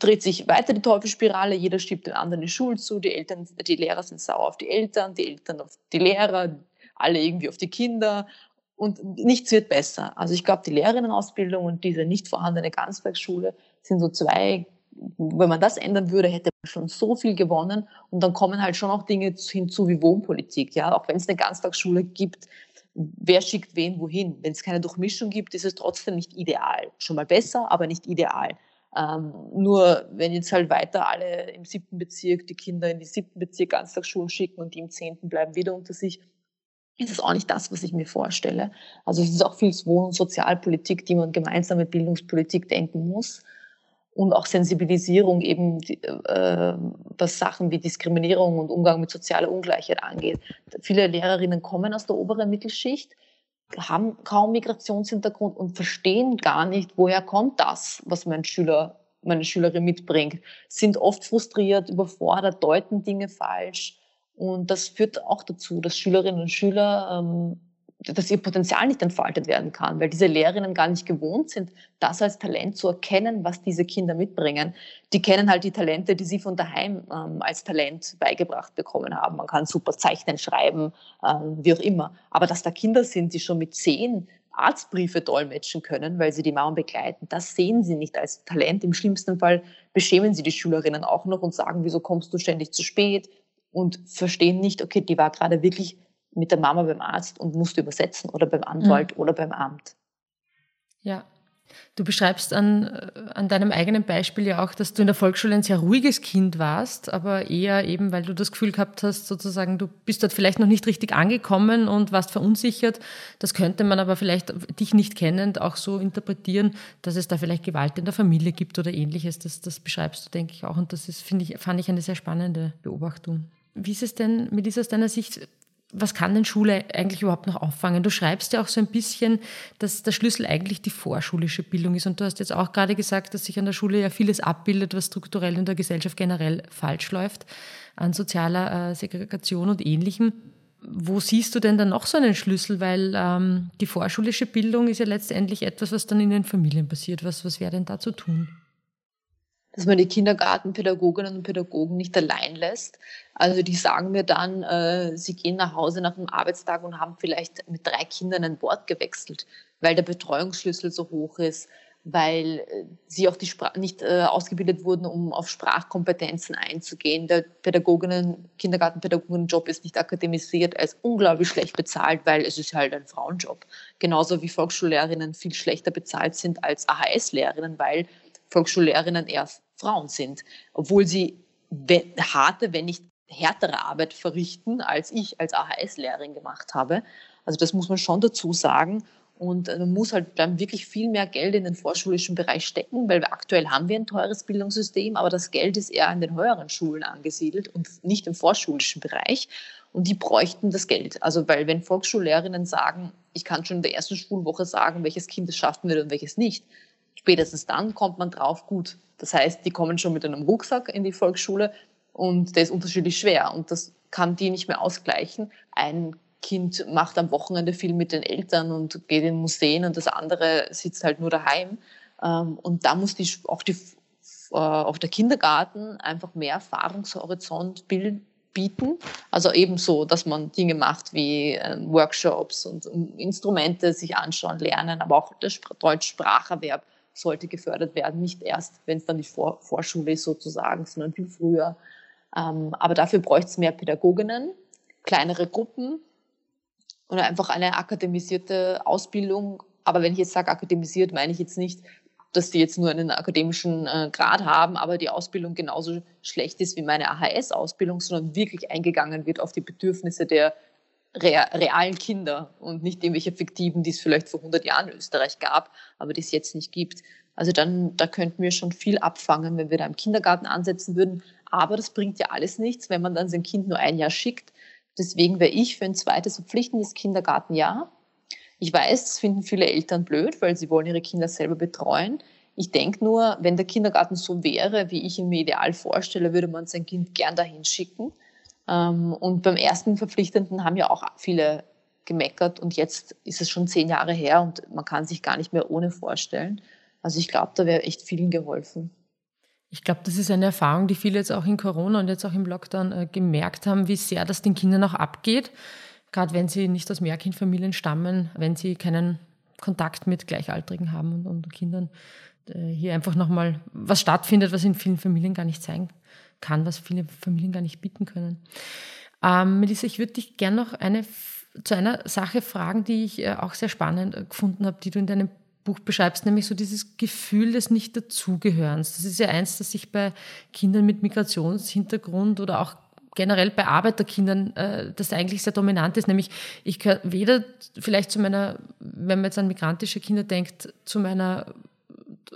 dreht sich weiter die Teufelsspirale. Jeder schiebt den anderen die Schuld zu. Die Eltern, die Lehrer sind sauer auf die Eltern, die Eltern auf die Lehrer, alle irgendwie auf die Kinder. Und nichts wird besser. Also ich glaube, die Lehrerinnenausbildung und diese nicht vorhandene Ganztagsschule sind so zwei, wenn man das ändern würde, hätte man schon so viel gewonnen. Und dann kommen halt schon auch Dinge hinzu wie Wohnpolitik. Ja, auch wenn es eine Ganztagsschule gibt, wer schickt wen wohin? Wenn es keine Durchmischung gibt, ist es trotzdem nicht ideal. Schon mal besser, aber nicht ideal. Ähm, nur wenn jetzt halt weiter alle im siebten Bezirk die Kinder in die siebten Bezirk Ganztagsschulen schicken und die im zehnten bleiben wieder unter sich, ist es auch nicht das, was ich mir vorstelle. Also es ist auch viel Wohn- und Sozialpolitik, die man gemeinsam mit Bildungspolitik denken muss. Und auch Sensibilisierung eben, äh, was Sachen wie Diskriminierung und Umgang mit sozialer Ungleichheit angeht. Viele Lehrerinnen kommen aus der oberen Mittelschicht haben kaum Migrationshintergrund und verstehen gar nicht, woher kommt das, was mein Schüler, meine Schülerin mitbringt, sind oft frustriert, überfordert, deuten Dinge falsch. Und das führt auch dazu, dass Schülerinnen und Schüler ähm, dass ihr Potenzial nicht entfaltet werden kann, weil diese Lehrerinnen gar nicht gewohnt sind, das als Talent zu erkennen, was diese Kinder mitbringen. Die kennen halt die Talente, die sie von daheim ähm, als Talent beigebracht bekommen haben. Man kann super zeichnen, schreiben, ähm, wie auch immer. Aber dass da Kinder sind, die schon mit zehn Arztbriefe dolmetschen können, weil sie die Mauern begleiten, das sehen sie nicht als Talent. Im schlimmsten Fall beschämen sie die Schülerinnen auch noch und sagen, wieso kommst du ständig zu spät? Und verstehen nicht, okay, die war gerade wirklich mit der Mama beim Arzt und musst übersetzen oder beim Anwalt mhm. oder beim Amt. Ja. Du beschreibst an, äh, an deinem eigenen Beispiel ja auch, dass du in der Volksschule ein sehr ruhiges Kind warst, aber eher eben, weil du das Gefühl gehabt hast, sozusagen, du bist dort vielleicht noch nicht richtig angekommen und warst verunsichert. Das könnte man aber vielleicht dich nicht kennend auch so interpretieren, dass es da vielleicht Gewalt in der Familie gibt oder ähnliches. Das, das beschreibst du, denke ich, auch. Und das ist, finde ich, fand ich eine sehr spannende Beobachtung. Wie ist es denn mit dieser aus deiner Sicht was kann denn Schule eigentlich überhaupt noch auffangen? Du schreibst ja auch so ein bisschen, dass der Schlüssel eigentlich die vorschulische Bildung ist. Und du hast jetzt auch gerade gesagt, dass sich an der Schule ja vieles abbildet, was strukturell in der Gesellschaft generell falsch läuft, an sozialer äh, Segregation und Ähnlichem. Wo siehst du denn dann noch so einen Schlüssel? Weil ähm, die vorschulische Bildung ist ja letztendlich etwas, was dann in den Familien passiert. Was, was wäre denn da zu tun? Dass man die Kindergartenpädagoginnen und Pädagogen nicht allein lässt. Also die sagen mir dann, äh, sie gehen nach Hause nach einem Arbeitstag und haben vielleicht mit drei Kindern ein Wort gewechselt, weil der Betreuungsschlüssel so hoch ist, weil äh, sie auch die nicht äh, ausgebildet wurden, um auf Sprachkompetenzen einzugehen. Der Pädagoginnen, Kindergartenpädagogenjob ist nicht akademisiert, er ist unglaublich schlecht bezahlt, weil es ist halt ein Frauenjob. Genauso wie Volksschullehrerinnen viel schlechter bezahlt sind als AHS-Lehrerinnen, weil Volksschullehrerinnen eher Frauen sind, obwohl sie harte, wenn nicht härtere Arbeit verrichten, als ich als AHS-Lehrerin gemacht habe. Also das muss man schon dazu sagen. Und man muss halt dann wirklich viel mehr Geld in den vorschulischen Bereich stecken, weil aktuell haben wir ein teures Bildungssystem, aber das Geld ist eher in den höheren Schulen angesiedelt und nicht im vorschulischen Bereich. Und die bräuchten das Geld. Also weil wenn Volksschullehrerinnen sagen, ich kann schon in der ersten Schulwoche sagen, welches Kind es schaffen wird und welches nicht, spätestens dann kommt man drauf, gut. Das heißt, die kommen schon mit einem Rucksack in die Volksschule und der ist unterschiedlich schwer und das kann die nicht mehr ausgleichen. Ein Kind macht am Wochenende viel mit den Eltern und geht in Museen und das andere sitzt halt nur daheim. Ähm, und da muss die, auch, die, äh, auch der Kindergarten einfach mehr Erfahrungshorizont bieten. Also ebenso, dass man Dinge macht wie ähm, Workshops und Instrumente sich anschauen, lernen, aber auch der Deutschspracherwerb sollte gefördert werden. Nicht erst, wenn es dann die Vor Vorschule ist sozusagen, sondern viel früher. Ähm, aber dafür bräuchte es mehr Pädagoginnen, kleinere Gruppen und einfach eine akademisierte Ausbildung. Aber wenn ich jetzt sage akademisiert, meine ich jetzt nicht dass sie jetzt nur einen akademischen äh, Grad haben, aber die Ausbildung genauso schlecht ist wie meine AHS-Ausbildung, sondern wirklich eingegangen wird auf die Bedürfnisse der realen Kinder und nicht irgendwelche fiktiven, die es vielleicht vor 100 Jahren in Österreich gab, aber die es jetzt nicht gibt. Also dann, da könnten wir schon viel abfangen, wenn wir da im Kindergarten ansetzen würden. Aber das bringt ja alles nichts, wenn man dann sein Kind nur ein Jahr schickt. Deswegen wäre ich für ein zweites verpflichtendes Kindergartenjahr. Ich weiß, das finden viele Eltern blöd, weil sie wollen ihre Kinder selber betreuen. Ich denke nur, wenn der Kindergarten so wäre, wie ich ihn mir ideal vorstelle, würde man sein Kind gern dahin schicken. Ähm, und beim ersten Verpflichtenden haben ja auch viele gemeckert und jetzt ist es schon zehn Jahre her und man kann sich gar nicht mehr ohne vorstellen. Also ich glaube, da wäre echt vielen geholfen. Ich glaube, das ist eine Erfahrung, die viele jetzt auch in Corona und jetzt auch im Lockdown äh, gemerkt haben, wie sehr das den Kindern auch abgeht. Gerade wenn sie nicht aus Mehrkindfamilien stammen, wenn sie keinen Kontakt mit Gleichaltrigen haben und, und Kindern. Äh, hier einfach nochmal was stattfindet, was in vielen Familien gar nicht sein kann, was viele Familien gar nicht bieten können. Ähm, Melissa, ich würde dich gerne noch eine, zu einer Sache fragen, die ich äh, auch sehr spannend äh, gefunden habe, die du in deinem Buch beschreibst, nämlich so dieses Gefühl des Nicht-Dazugehörens. Das ist ja eins, das sich bei Kindern mit Migrationshintergrund oder auch generell bei Arbeiterkindern äh, das eigentlich sehr dominant ist. Nämlich ich gehöre weder vielleicht zu meiner, wenn man jetzt an migrantische Kinder denkt, zu meiner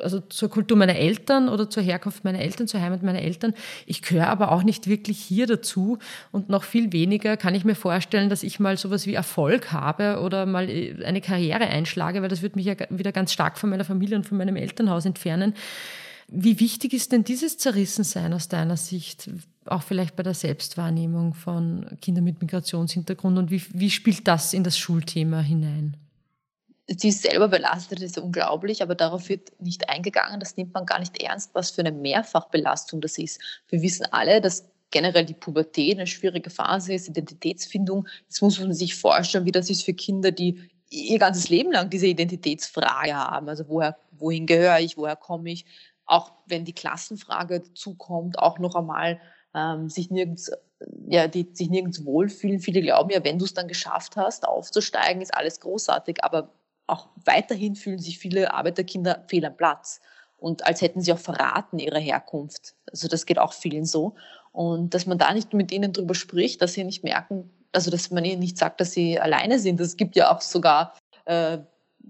also zur Kultur meiner Eltern oder zur Herkunft meiner Eltern, zur Heimat meiner Eltern. Ich gehöre aber auch nicht wirklich hier dazu und noch viel weniger kann ich mir vorstellen, dass ich mal sowas wie Erfolg habe oder mal äh, eine Karriere einschlage, weil das wird mich ja wieder ganz stark von meiner Familie und von meinem Elternhaus entfernen. Wie wichtig ist denn dieses Zerrissensein aus deiner Sicht, auch vielleicht bei der Selbstwahrnehmung von Kindern mit Migrationshintergrund und wie, wie spielt das in das Schulthema hinein? Sie selber belastet ist unglaublich, aber darauf wird nicht eingegangen. Das nimmt man gar nicht ernst, was für eine Mehrfachbelastung das ist. Wir wissen alle, dass generell die Pubertät eine schwierige Phase ist, Identitätsfindung. Jetzt muss man sich vorstellen, wie das ist für Kinder, die ihr ganzes Leben lang diese Identitätsfrage haben. Also woher, wohin gehöre ich, woher komme ich? Auch wenn die Klassenfrage dazukommt, auch noch einmal ähm, sich nirgends ja, die sich nirgends wohlfühlen. Viele glauben ja, wenn du es dann geschafft hast, aufzusteigen, ist alles großartig. Aber auch weiterhin fühlen sich viele Arbeiterkinder fehl am Platz und als hätten sie auch verraten ihre Herkunft. Also das geht auch vielen so. Und dass man da nicht mit ihnen drüber spricht, dass sie nicht merken, also dass man ihnen nicht sagt, dass sie alleine sind. Es gibt ja auch sogar äh,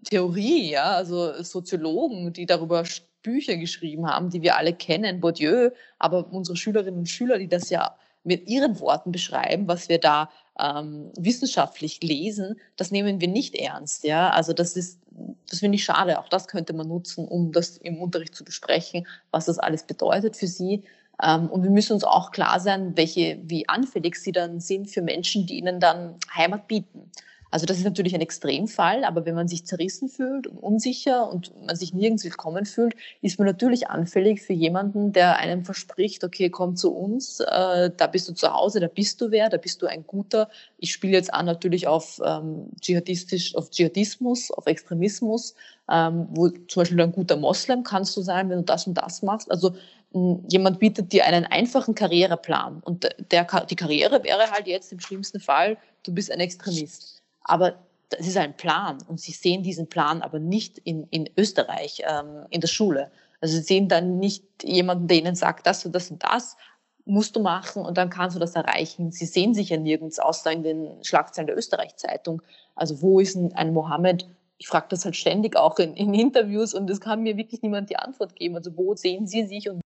Theorie, ja, also Soziologen, die darüber Bücher geschrieben haben, die wir alle kennen, Bourdieu, aber unsere Schülerinnen und Schüler, die das ja mit ihren Worten beschreiben, was wir da ähm, wissenschaftlich lesen, das nehmen wir nicht ernst. Ja? Also das ist, das finde ich schade. Auch das könnte man nutzen, um das im Unterricht zu besprechen, was das alles bedeutet für sie. Ähm, und wir müssen uns auch klar sein, welche, wie anfällig sie dann sind für Menschen, die ihnen dann Heimat bieten. Also das ist natürlich ein Extremfall, aber wenn man sich zerrissen fühlt und unsicher und man sich nirgends willkommen fühlt, ist man natürlich anfällig für jemanden, der einem verspricht, okay, komm zu uns, äh, da bist du zu Hause, da bist du wer, da bist du ein guter. Ich spiele jetzt an natürlich auf ähm, dschihadistisch, auf Dschihadismus, auf Extremismus, ähm, wo zum Beispiel ein guter Moslem kannst du sein, wenn du das und das machst. Also jemand bietet dir einen einfachen Karriereplan und der, die Karriere wäre halt jetzt im schlimmsten Fall, du bist ein Extremist. Aber das ist ein Plan und sie sehen diesen Plan aber nicht in, in Österreich, ähm, in der Schule. Also sie sehen dann nicht jemanden, der ihnen sagt, das und das und das musst du machen und dann kannst du das erreichen. Sie sehen sich ja nirgends, außer in den Schlagzeilen der Österreich-Zeitung. Also wo ist ein, ein Mohammed? Ich frage das halt ständig auch in, in Interviews und es kann mir wirklich niemand die Antwort geben. Also wo sehen Sie sich und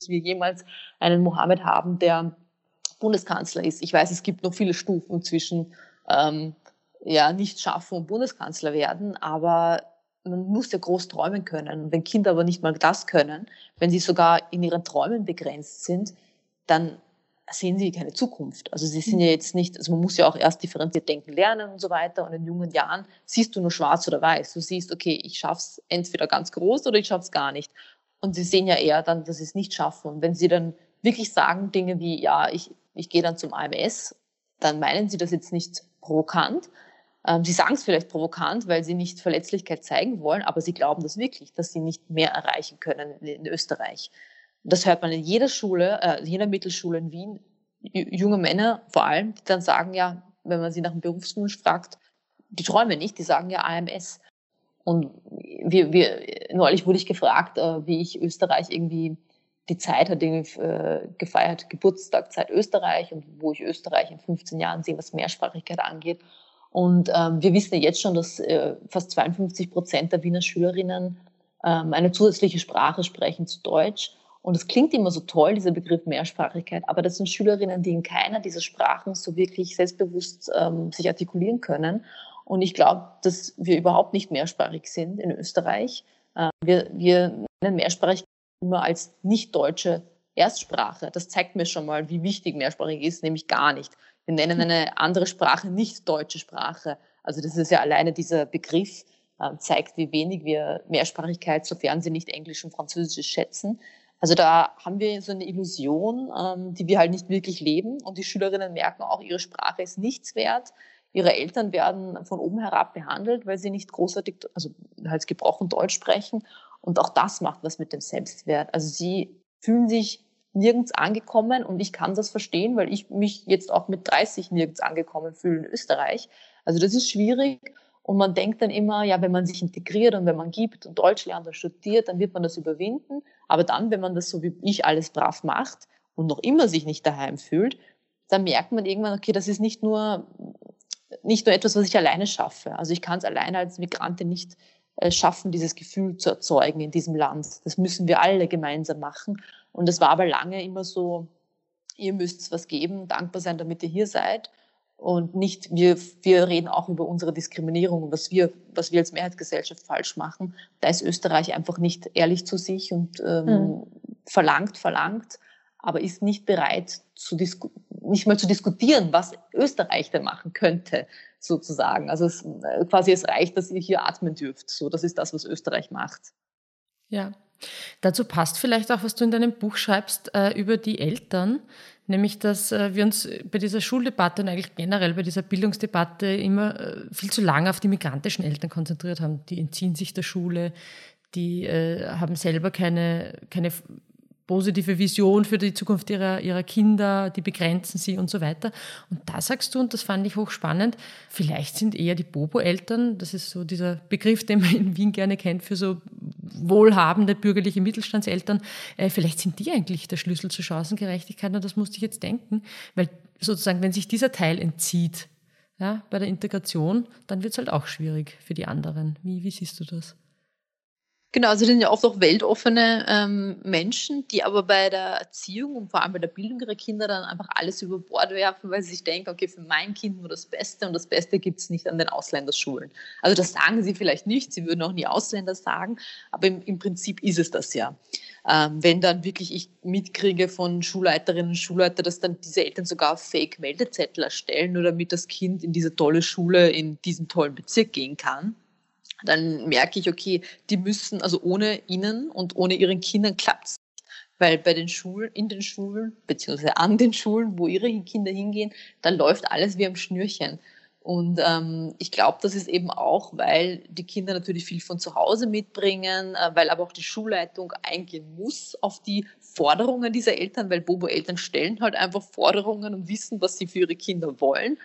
dass wir jemals einen Mohammed haben, der Bundeskanzler ist. Ich weiß, es gibt noch viele Stufen zwischen ähm, ja nicht schaffen und Bundeskanzler werden, aber man muss ja groß träumen können. wenn Kinder aber nicht mal das können, wenn sie sogar in ihren Träumen begrenzt sind, dann sehen sie keine Zukunft. Also sie sind ja mhm. jetzt nicht, also man muss ja auch erst differenziert denken lernen und so weiter. Und in jungen Jahren siehst du nur schwarz oder weiß. Du siehst, okay, ich schaff's entweder ganz groß oder ich schaff's gar nicht. Und sie sehen ja eher dann, dass sie es nicht schaffen. Und wenn sie dann wirklich sagen Dinge wie, ja, ich, ich gehe dann zum AMS, dann meinen sie das jetzt nicht provokant. Ähm, sie sagen es vielleicht provokant, weil sie nicht Verletzlichkeit zeigen wollen, aber sie glauben das wirklich, dass sie nicht mehr erreichen können in, in Österreich. Das hört man in jeder Schule, äh, jeder Mittelschule in Wien, junge Männer vor allem, die dann sagen ja, wenn man sie nach dem Berufswunsch fragt, die träumen nicht, die sagen ja AMS. Und wir, wir, neulich wurde ich gefragt, äh, wie ich Österreich irgendwie die Zeit hat irgendwie äh, gefeiert, Geburtstag Zeit Österreich und wo ich Österreich in 15 Jahren sehe, was Mehrsprachigkeit angeht. Und ähm, wir wissen ja jetzt schon, dass äh, fast 52 Prozent der Wiener Schülerinnen ähm, eine zusätzliche Sprache sprechen zu Deutsch. Und es klingt immer so toll, dieser Begriff Mehrsprachigkeit, aber das sind Schülerinnen, die in keiner dieser Sprachen so wirklich selbstbewusst ähm, sich artikulieren können. Und ich glaube, dass wir überhaupt nicht mehrsprachig sind in Österreich. Äh, wir, wir nennen Mehrsprachigkeit immer als nicht-deutsche Erstsprache. Das zeigt mir schon mal, wie wichtig mehrsprachig ist, nämlich gar nicht. Wir nennen eine andere Sprache nicht deutsche Sprache. Also das ist ja alleine dieser Begriff, äh, zeigt, wie wenig wir Mehrsprachigkeit, sofern sie nicht Englisch und Französisch schätzen. Also da haben wir so eine Illusion, ähm, die wir halt nicht wirklich leben. Und die Schülerinnen merken auch, ihre Sprache ist nichts wert. Ihre Eltern werden von oben herab behandelt, weil sie nicht großartig, also halt gebrochen Deutsch sprechen. Und auch das macht was mit dem Selbstwert. Also sie fühlen sich nirgends angekommen und ich kann das verstehen, weil ich mich jetzt auch mit 30 nirgends angekommen fühle in Österreich. Also das ist schwierig und man denkt dann immer, ja, wenn man sich integriert und wenn man gibt und Deutsch lernt und studiert, dann wird man das überwinden. Aber dann, wenn man das so wie ich alles brav macht und noch immer sich nicht daheim fühlt, dann merkt man irgendwann, okay, das ist nicht nur, nicht nur etwas, was ich alleine schaffe. Also ich kann es alleine als Migrantin nicht schaffen, dieses Gefühl zu erzeugen in diesem Land. Das müssen wir alle gemeinsam machen. Und es war aber lange immer so, ihr müsst was geben, dankbar sein, damit ihr hier seid und nicht wir, wir reden auch über unsere Diskriminierung, was wir, was wir als Mehrheitsgesellschaft falsch machen. Da ist Österreich einfach nicht ehrlich zu sich und ähm, mhm. verlangt, verlangt, aber ist nicht bereit, zu nicht mal zu diskutieren, was Österreich denn machen könnte, sozusagen. Also es, äh, quasi es reicht, dass ihr hier atmen dürft. So, das ist das, was Österreich macht. Ja. Dazu passt vielleicht auch, was du in deinem Buch schreibst äh, über die Eltern, nämlich dass äh, wir uns bei dieser Schuldebatte und eigentlich generell bei dieser Bildungsdebatte immer äh, viel zu lange auf die migrantischen Eltern konzentriert haben. Die entziehen sich der Schule, die äh, haben selber keine, keine positive Vision für die Zukunft ihrer, ihrer Kinder, die begrenzen sie und so weiter. Und da sagst du, und das fand ich hochspannend, vielleicht sind eher die Bobo-Eltern, das ist so dieser Begriff, den man in Wien gerne kennt für so wohlhabende bürgerliche Mittelstandseltern, äh, vielleicht sind die eigentlich der Schlüssel zur Chancengerechtigkeit und das musste ich jetzt denken, weil sozusagen, wenn sich dieser Teil entzieht, ja, bei der Integration, dann wird es halt auch schwierig für die anderen. Wie, wie siehst du das? Genau, also das sind ja oft auch weltoffene ähm, Menschen, die aber bei der Erziehung und vor allem bei der Bildung ihrer Kinder dann einfach alles über Bord werfen, weil sie sich denken, okay, für mein Kind nur das Beste und das Beste gibt es nicht an den Ausländerschulen. Also das sagen sie vielleicht nicht, sie würden auch nie Ausländer sagen, aber im, im Prinzip ist es das ja. Ähm, wenn dann wirklich ich mitkriege von Schulleiterinnen und Schulleitern, dass dann diese Eltern sogar Fake-Meldezettel erstellen, nur damit das Kind in diese tolle Schule in diesem tollen Bezirk gehen kann, dann merke ich, okay, die müssen, also ohne ihnen und ohne ihren Kindern klappt es weil bei den Schulen, in den Schulen, beziehungsweise an den Schulen, wo ihre Kinder hingehen, da läuft alles wie am Schnürchen. Und ähm, ich glaube, das ist eben auch, weil die Kinder natürlich viel von zu Hause mitbringen, äh, weil aber auch die Schulleitung eingehen muss auf die Forderungen dieser Eltern, weil Bobo-Eltern stellen halt einfach Forderungen und wissen, was sie für ihre Kinder wollen.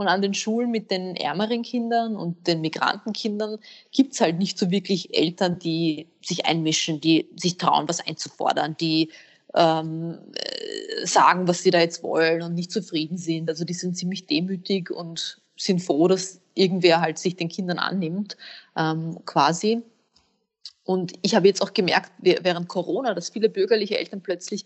Und an den Schulen mit den ärmeren Kindern und den Migrantenkindern gibt es halt nicht so wirklich Eltern, die sich einmischen, die sich trauen, was einzufordern, die ähm, äh, sagen, was sie da jetzt wollen und nicht zufrieden sind. Also die sind ziemlich demütig und sind froh, dass irgendwer halt sich den Kindern annimmt, ähm, quasi. Und ich habe jetzt auch gemerkt, während Corona, dass viele bürgerliche Eltern plötzlich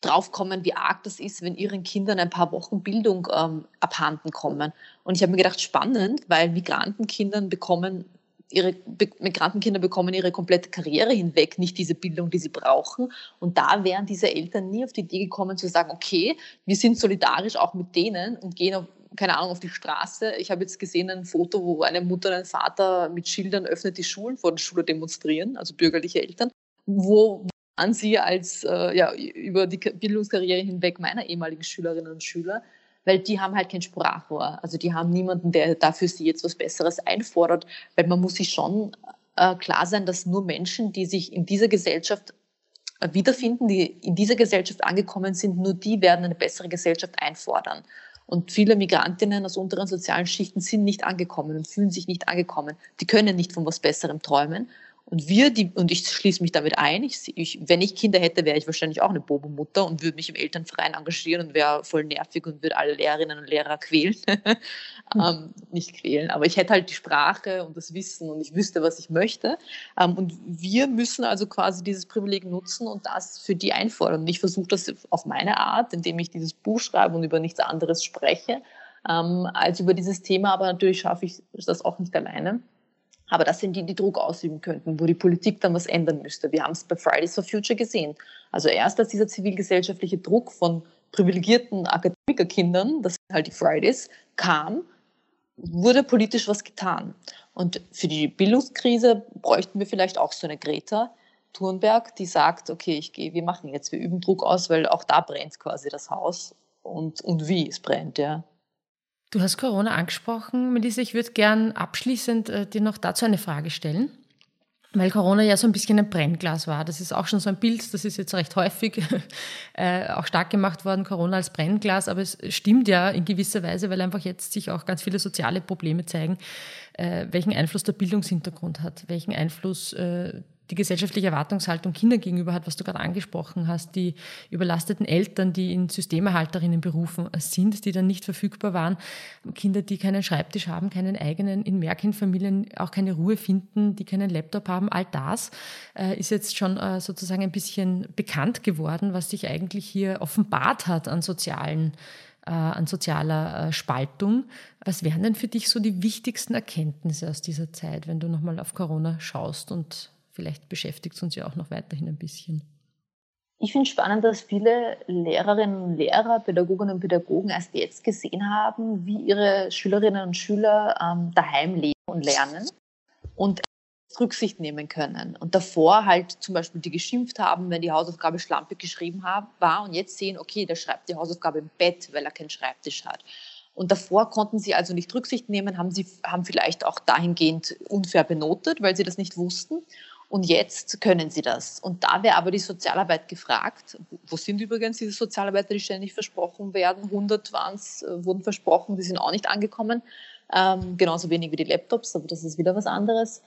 draufkommen, wie arg das ist, wenn ihren Kindern ein paar Wochen Bildung ähm, abhanden kommen. Und ich habe mir gedacht, spannend, weil Migrantenkindern bekommen ihre Be Migrantenkinder bekommen ihre komplette Karriere hinweg nicht diese Bildung, die sie brauchen. Und da wären diese Eltern nie auf die Idee gekommen zu sagen, okay, wir sind solidarisch auch mit denen und gehen auf, keine Ahnung, auf die Straße. Ich habe jetzt gesehen ein Foto, wo eine Mutter und ein Vater mit Schildern öffnet die Schulen vor der Schule demonstrieren, also bürgerliche Eltern, wo, an Sie als äh, ja, über die Bildungskarriere hinweg meiner ehemaligen Schülerinnen und Schüler, weil die haben halt kein Sprachrohr. Also die haben niemanden, der dafür sie jetzt was Besseres einfordert, weil man muss sich schon äh, klar sein, dass nur Menschen, die sich in dieser Gesellschaft äh, wiederfinden, die in dieser Gesellschaft angekommen sind, nur die werden eine bessere Gesellschaft einfordern. Und viele Migrantinnen aus unteren sozialen Schichten sind nicht angekommen und fühlen sich nicht angekommen. Die können nicht von was Besserem träumen. Und wir, die, und ich schließe mich damit ein, ich, ich, wenn ich Kinder hätte, wäre ich wahrscheinlich auch eine Bobo-Mutter und würde mich im Elternverein engagieren und wäre voll nervig und würde alle Lehrerinnen und Lehrer quälen. Hm. ähm, nicht quälen, aber ich hätte halt die Sprache und das Wissen und ich wüsste, was ich möchte. Ähm, und wir müssen also quasi dieses Privileg nutzen und das für die einfordern. Und ich versuche das auf meine Art, indem ich dieses Buch schreibe und über nichts anderes spreche, ähm, als über dieses Thema. Aber natürlich schaffe ich das auch nicht alleine. Aber das sind die, die Druck ausüben könnten, wo die Politik dann was ändern müsste. Wir haben es bei Fridays for Future gesehen. Also erst als dieser zivilgesellschaftliche Druck von privilegierten Akademikerkindern, das sind halt die Fridays, kam, wurde politisch was getan. Und für die Bildungskrise bräuchten wir vielleicht auch so eine Greta Thunberg, die sagt, okay, ich gehe, wir machen jetzt, wir üben Druck aus, weil auch da brennt quasi das Haus und, und wie es brennt, ja. Du hast Corona angesprochen, Melissa. Ich würde gern abschließend äh, dir noch dazu eine Frage stellen, weil Corona ja so ein bisschen ein Brennglas war. Das ist auch schon so ein Bild, das ist jetzt recht häufig äh, auch stark gemacht worden, Corona als Brennglas. Aber es stimmt ja in gewisser Weise, weil einfach jetzt sich auch ganz viele soziale Probleme zeigen, äh, welchen Einfluss der Bildungshintergrund hat, welchen Einfluss äh, die gesellschaftliche Erwartungshaltung Kindern gegenüber hat, was du gerade angesprochen hast, die überlasteten Eltern, die in Systemerhalterinnenberufen sind, die dann nicht verfügbar waren, Kinder, die keinen Schreibtisch haben, keinen eigenen, in Mehrkindfamilien auch keine Ruhe finden, die keinen Laptop haben, all das äh, ist jetzt schon äh, sozusagen ein bisschen bekannt geworden, was sich eigentlich hier offenbart hat an sozialen äh, an sozialer äh, Spaltung. Was wären denn für dich so die wichtigsten Erkenntnisse aus dieser Zeit, wenn du nochmal auf Corona schaust und vielleicht beschäftigt es uns ja auch noch weiterhin ein bisschen. Ich finde spannend, dass viele Lehrerinnen und Lehrer, Pädagoginnen und Pädagogen erst jetzt gesehen haben, wie ihre Schülerinnen und Schüler ähm, daheim leben und lernen und Rücksicht nehmen können. Und davor halt zum Beispiel die geschimpft haben, wenn die Hausaufgabe schlampig geschrieben war und jetzt sehen, okay, der schreibt die Hausaufgabe im Bett, weil er keinen Schreibtisch hat. Und davor konnten sie also nicht Rücksicht nehmen, haben sie haben vielleicht auch dahingehend unfair benotet, weil sie das nicht wussten. Und jetzt können sie das. Und da wäre aber die Sozialarbeit gefragt. Wo sind übrigens diese Sozialarbeiter, die ständig versprochen werden? 100 waren es, äh, wurden versprochen, die sind auch nicht angekommen. Ähm, genauso wenig wie die Laptops, aber das ist wieder was anderes.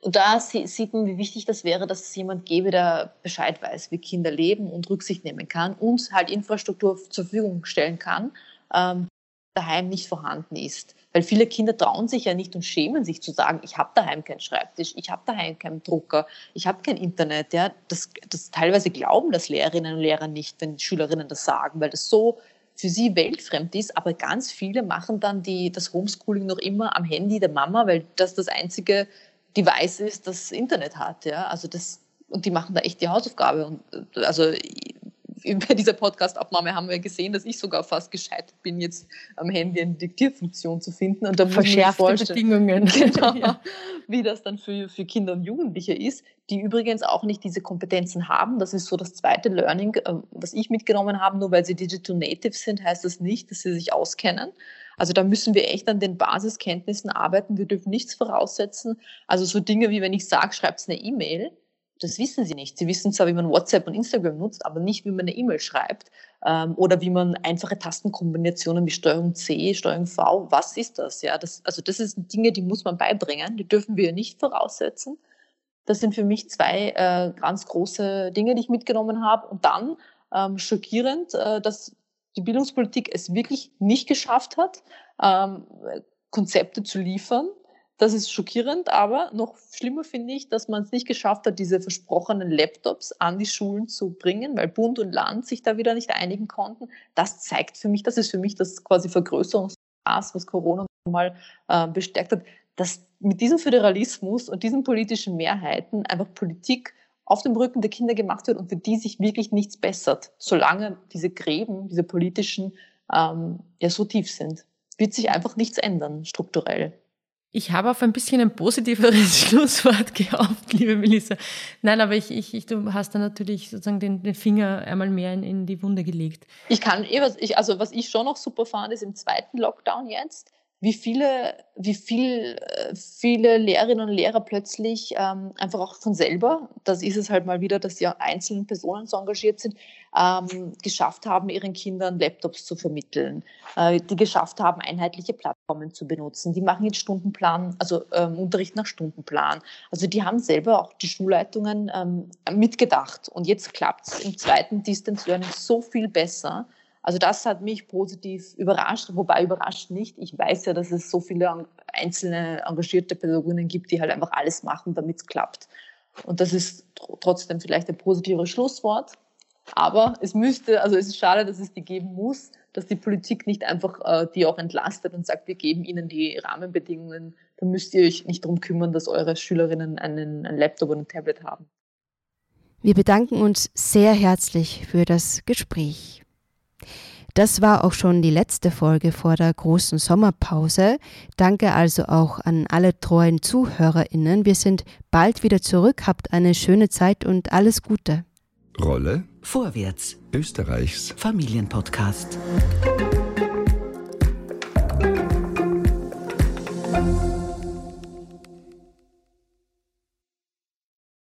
Und da sieht man, wie wichtig das wäre, dass es jemand gäbe, der Bescheid weiß, wie Kinder leben und Rücksicht nehmen kann und halt Infrastruktur zur Verfügung stellen kann, ähm, daheim nicht vorhanden ist. Weil viele Kinder trauen sich ja nicht und schämen sich zu sagen, ich habe daheim keinen Schreibtisch, ich habe daheim keinen Drucker, ich habe kein Internet. Ja, das, das teilweise glauben das Lehrerinnen und Lehrer nicht, wenn Schülerinnen das sagen, weil das so für sie weltfremd ist. Aber ganz viele machen dann die, das Homeschooling noch immer am Handy der Mama, weil das das einzige Device ist, das Internet hat. Ja, also das und die machen da echt die Hausaufgabe. Und also bei dieser Podcast-Aufnahme haben wir gesehen, dass ich sogar fast gescheitert bin, jetzt am Handy eine Diktierfunktion zu finden. Und da muss ich Bedingungen. Genau, ja. wie das dann für, für Kinder und Jugendliche ist, die übrigens auch nicht diese Kompetenzen haben. Das ist so das zweite Learning, äh, was ich mitgenommen habe. Nur weil sie Digital Natives sind, heißt das nicht, dass sie sich auskennen. Also da müssen wir echt an den Basiskenntnissen arbeiten. Wir dürfen nichts voraussetzen. Also so Dinge wie, wenn ich sage, schreibt eine E-Mail, das wissen sie nicht. Sie wissen zwar, wie man WhatsApp und Instagram nutzt, aber nicht, wie man eine E-Mail schreibt ähm, oder wie man einfache Tastenkombinationen wie Steuerung C, Steuerung V, was ist das? Ja, das, also das sind Dinge, die muss man beibringen, die dürfen wir nicht voraussetzen. Das sind für mich zwei äh, ganz große Dinge, die ich mitgenommen habe. Und dann ähm, schockierend, äh, dass die Bildungspolitik es wirklich nicht geschafft hat, ähm, Konzepte zu liefern, das ist schockierend, aber noch schlimmer finde ich, dass man es nicht geschafft hat, diese versprochenen Laptops an die Schulen zu bringen, weil Bund und Land sich da wieder nicht einigen konnten. Das zeigt für mich, das ist für mich das quasi Vergrößerungsmaß, was Corona mal äh, bestärkt hat, dass mit diesem Föderalismus und diesen politischen Mehrheiten einfach Politik auf dem Rücken der Kinder gemacht wird und für die sich wirklich nichts bessert, solange diese Gräben, diese politischen, ähm, ja so tief sind. Wird sich einfach nichts ändern, strukturell. Ich habe auf ein bisschen ein positiveres Schlusswort gehofft, liebe Melissa. Nein, aber ich, ich, ich, du hast da natürlich sozusagen den, den Finger einmal mehr in, in, die Wunde gelegt. Ich kann eh was, ich, also was ich schon noch super fand, ist im zweiten Lockdown jetzt, wie viele, wie viel, äh, viele Lehrerinnen und Lehrer plötzlich ähm, einfach auch von selber, das ist es halt mal wieder, dass die einzelnen Personen so engagiert sind, ähm, geschafft haben, ihren Kindern Laptops zu vermitteln, äh, die geschafft haben, einheitliche Plattformen zu benutzen. Die machen jetzt Stundenplan, also ähm, Unterricht nach Stundenplan. Also die haben selber auch die Schulleitungen ähm, mitgedacht. Und jetzt klappt es im zweiten Distance Learning so viel besser also das hat mich positiv überrascht, wobei überrascht nicht. Ich weiß ja, dass es so viele einzelne engagierte Pädagoginnen gibt, die halt einfach alles machen, damit es klappt. Und das ist trotzdem vielleicht ein positives Schlusswort. Aber es müsste, also es ist schade, dass es die geben muss, dass die Politik nicht einfach äh, die auch entlastet und sagt, wir geben ihnen die Rahmenbedingungen, dann müsst ihr euch nicht darum kümmern, dass eure Schülerinnen einen, einen Laptop oder ein Tablet haben. Wir bedanken uns sehr herzlich für das Gespräch. Das war auch schon die letzte Folge vor der großen Sommerpause. Danke also auch an alle treuen ZuhörerInnen. Wir sind bald wieder zurück. Habt eine schöne Zeit und alles Gute. Rolle Vorwärts. Österreichs Familienpodcast.